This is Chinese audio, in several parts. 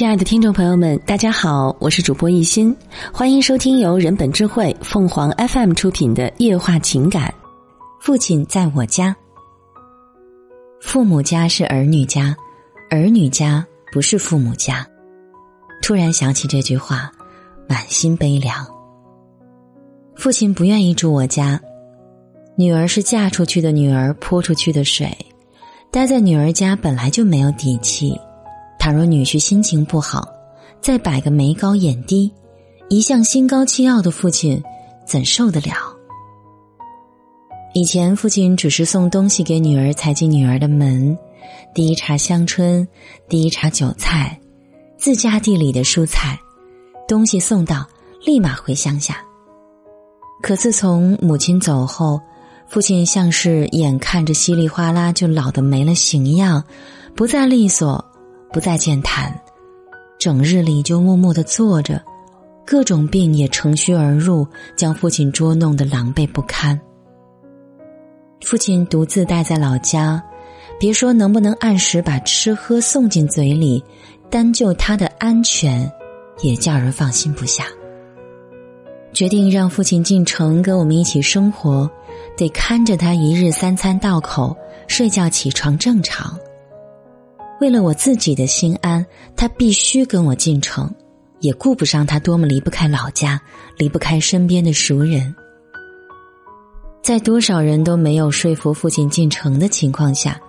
亲爱的听众朋友们，大家好，我是主播一心，欢迎收听由人本智慧凤凰 FM 出品的《夜话情感》。父亲在我家，父母家是儿女家，儿女家不是父母家。突然想起这句话，满心悲凉。父亲不愿意住我家，女儿是嫁出去的女儿泼出去的水，待在女儿家本来就没有底气。倘若女婿心情不好，再摆个眉高眼低，一向心高气傲的父亲怎受得了？以前父亲只是送东西给女儿，踩进女儿的门，第一茬香椿，第一茬韭菜，自家地里的蔬菜，东西送到，立马回乡下。可自从母亲走后，父亲像是眼看着稀里哗啦就老得没了形样，不再利索。不再健谈，整日里就默默的坐着，各种病也乘虚而入，将父亲捉弄得狼狈不堪。父亲独自待在老家，别说能不能按时把吃喝送进嘴里，单就他的安全，也叫人放心不下。决定让父亲进城跟我们一起生活，得看着他一日三餐到口，睡觉起床正常。为了我自己的心安，他必须跟我进城，也顾不上他多么离不开老家，离不开身边的熟人。在多少人都没有说服父亲进城的情况下，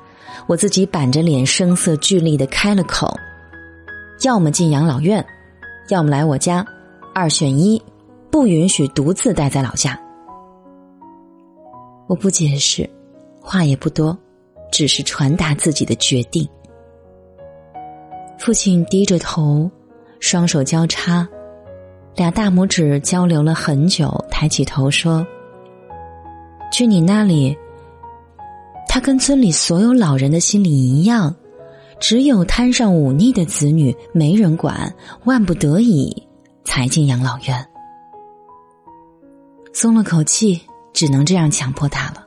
我自己板着脸，声色俱厉的开了口：要么进养老院，要么来我家，二选一，不允许独自待在老家。我不解释，话也不多，只是传达自己的决定。父亲低着头，双手交叉，俩大拇指交流了很久，抬起头说：“去你那里。”他跟村里所有老人的心里一样，只有摊上忤逆的子女没人管，万不得已才进养老院。松了口气，只能这样强迫他了。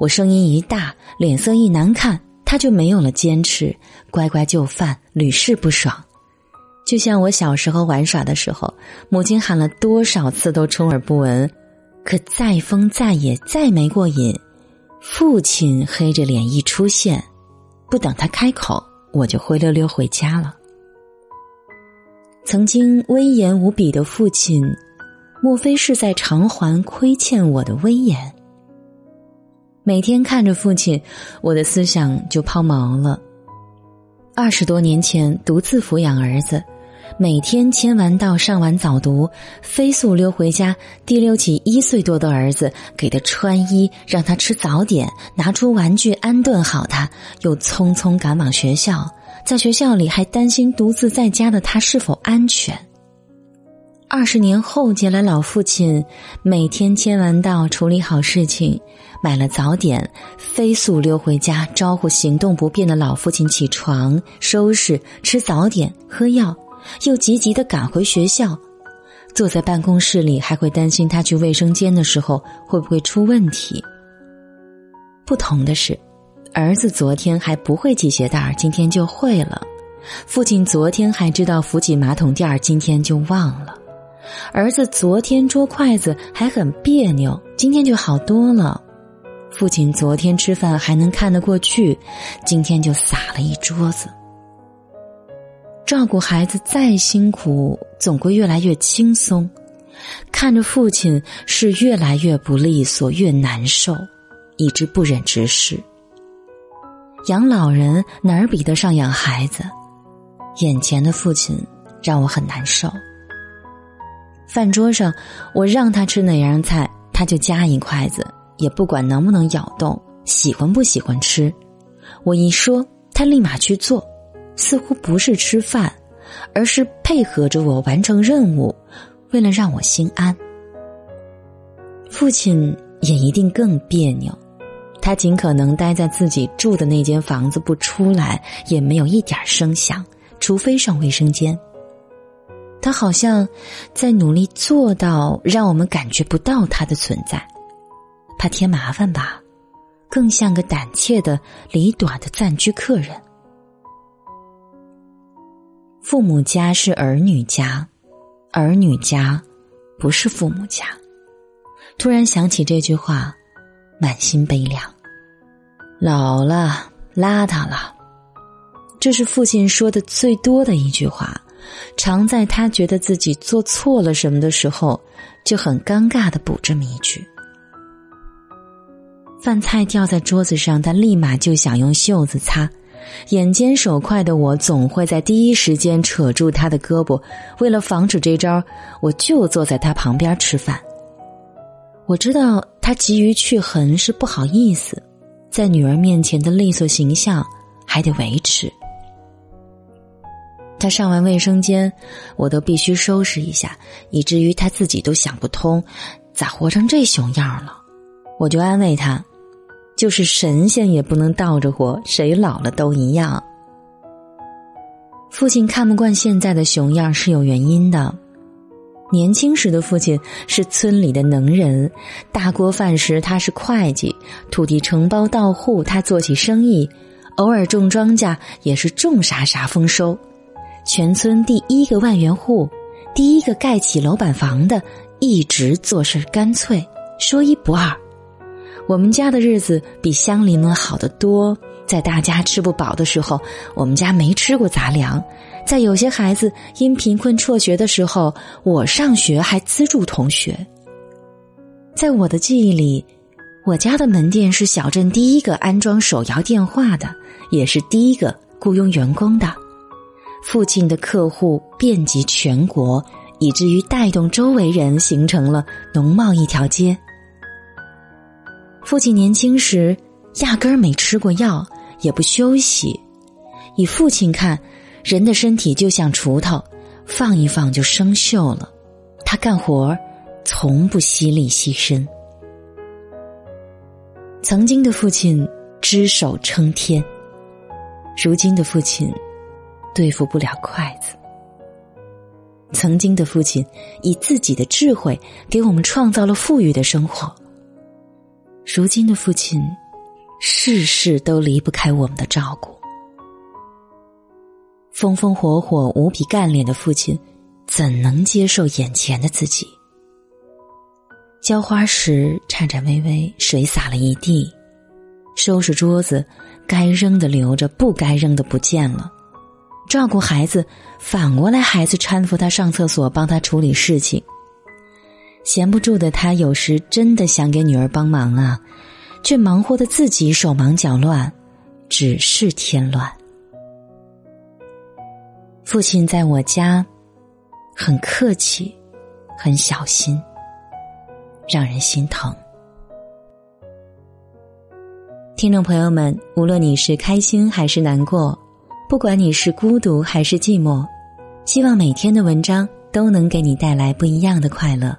我声音一大，脸色一难看。他就没有了坚持，乖乖就范，屡试不爽。就像我小时候玩耍的时候，母亲喊了多少次都充耳不闻，可再疯再野再没过瘾，父亲黑着脸一出现，不等他开口，我就灰溜溜回家了。曾经威严无比的父亲，莫非是在偿还亏欠我的威严？每天看着父亲，我的思想就抛锚了。二十多年前，独自抚养儿子，每天签完到、上完早读，飞速溜回家，提溜起一岁多的儿子，给他穿衣，让他吃早点，拿出玩具安顿好他，又匆匆赶往学校。在学校里，还担心独自在家的他是否安全。二十年后见来老父亲，每天签完到，处理好事情，买了早点，飞速溜回家，招呼行动不便的老父亲起床、收拾、吃早点、喝药，又急急的赶回学校。坐在办公室里，还会担心他去卫生间的时候会不会出问题。不同的是，儿子昨天还不会系鞋带儿今天就会了；父亲昨天还知道扶起马桶垫儿今天就忘了。儿子昨天捉筷子还很别扭，今天就好多了。父亲昨天吃饭还能看得过去，今天就撒了一桌子。照顾孩子再辛苦，总归越来越轻松。看着父亲是越来越不利索，越难受，以致不忍直视。养老人哪儿比得上养孩子？眼前的父亲让我很难受。饭桌上，我让他吃哪样菜，他就夹一筷子，也不管能不能咬动，喜欢不喜欢吃。我一说，他立马去做，似乎不是吃饭，而是配合着我完成任务，为了让我心安。父亲也一定更别扭，他尽可能待在自己住的那间房子不出来，也没有一点声响，除非上卫生间。他好像在努力做到让我们感觉不到他的存在，怕添麻烦吧，更像个胆怯的、离短的暂居客人。父母家是儿女家，儿女家不是父母家。突然想起这句话，满心悲凉。老了，邋遢了，这是父亲说的最多的一句话。常在他觉得自己做错了什么的时候，就很尴尬的补这么一句。饭菜掉在桌子上，他立马就想用袖子擦。眼尖手快的我，总会在第一时间扯住他的胳膊。为了防止这招，我就坐在他旁边吃饭。我知道他急于去痕是不好意思，在女儿面前的利索形象还得维持。他上完卫生间，我都必须收拾一下，以至于他自己都想不通，咋活成这熊样了？我就安慰他。就是神仙也不能倒着活，谁老了都一样。父亲看不惯现在的熊样是有原因的。年轻时的父亲是村里的能人，大锅饭时他是会计，土地承包到户他做起生意，偶尔种庄稼也是种啥啥丰收。全村第一个万元户，第一个盖起楼板房的，一直做事干脆，说一不二。我们家的日子比乡邻们好得多。在大家吃不饱的时候，我们家没吃过杂粮；在有些孩子因贫困辍学的时候，我上学还资助同学。在我的记忆里，我家的门店是小镇第一个安装手摇电话的，也是第一个雇佣员工的。父亲的客户遍及全国，以至于带动周围人形成了农贸一条街。父亲年轻时压根儿没吃过药，也不休息。以父亲看，人的身体就像锄头，放一放就生锈了。他干活儿从不惜力牺牲。曾经的父亲只手撑天，如今的父亲对付不了筷子。曾经的父亲以自己的智慧给我们创造了富裕的生活。如今的父亲，事事都离不开我们的照顾。风风火火、无比干练的父亲，怎能接受眼前的自己？浇花时颤颤巍巍，水洒了一地；收拾桌子，该扔的留着，不该扔的不见了；照顾孩子，反过来孩子搀扶他上厕所，帮他处理事情。闲不住的他，有时真的想给女儿帮忙啊，却忙活的自己手忙脚乱，只是添乱。父亲在我家很客气，很小心，让人心疼。听众朋友们，无论你是开心还是难过，不管你是孤独还是寂寞，希望每天的文章都能给你带来不一样的快乐。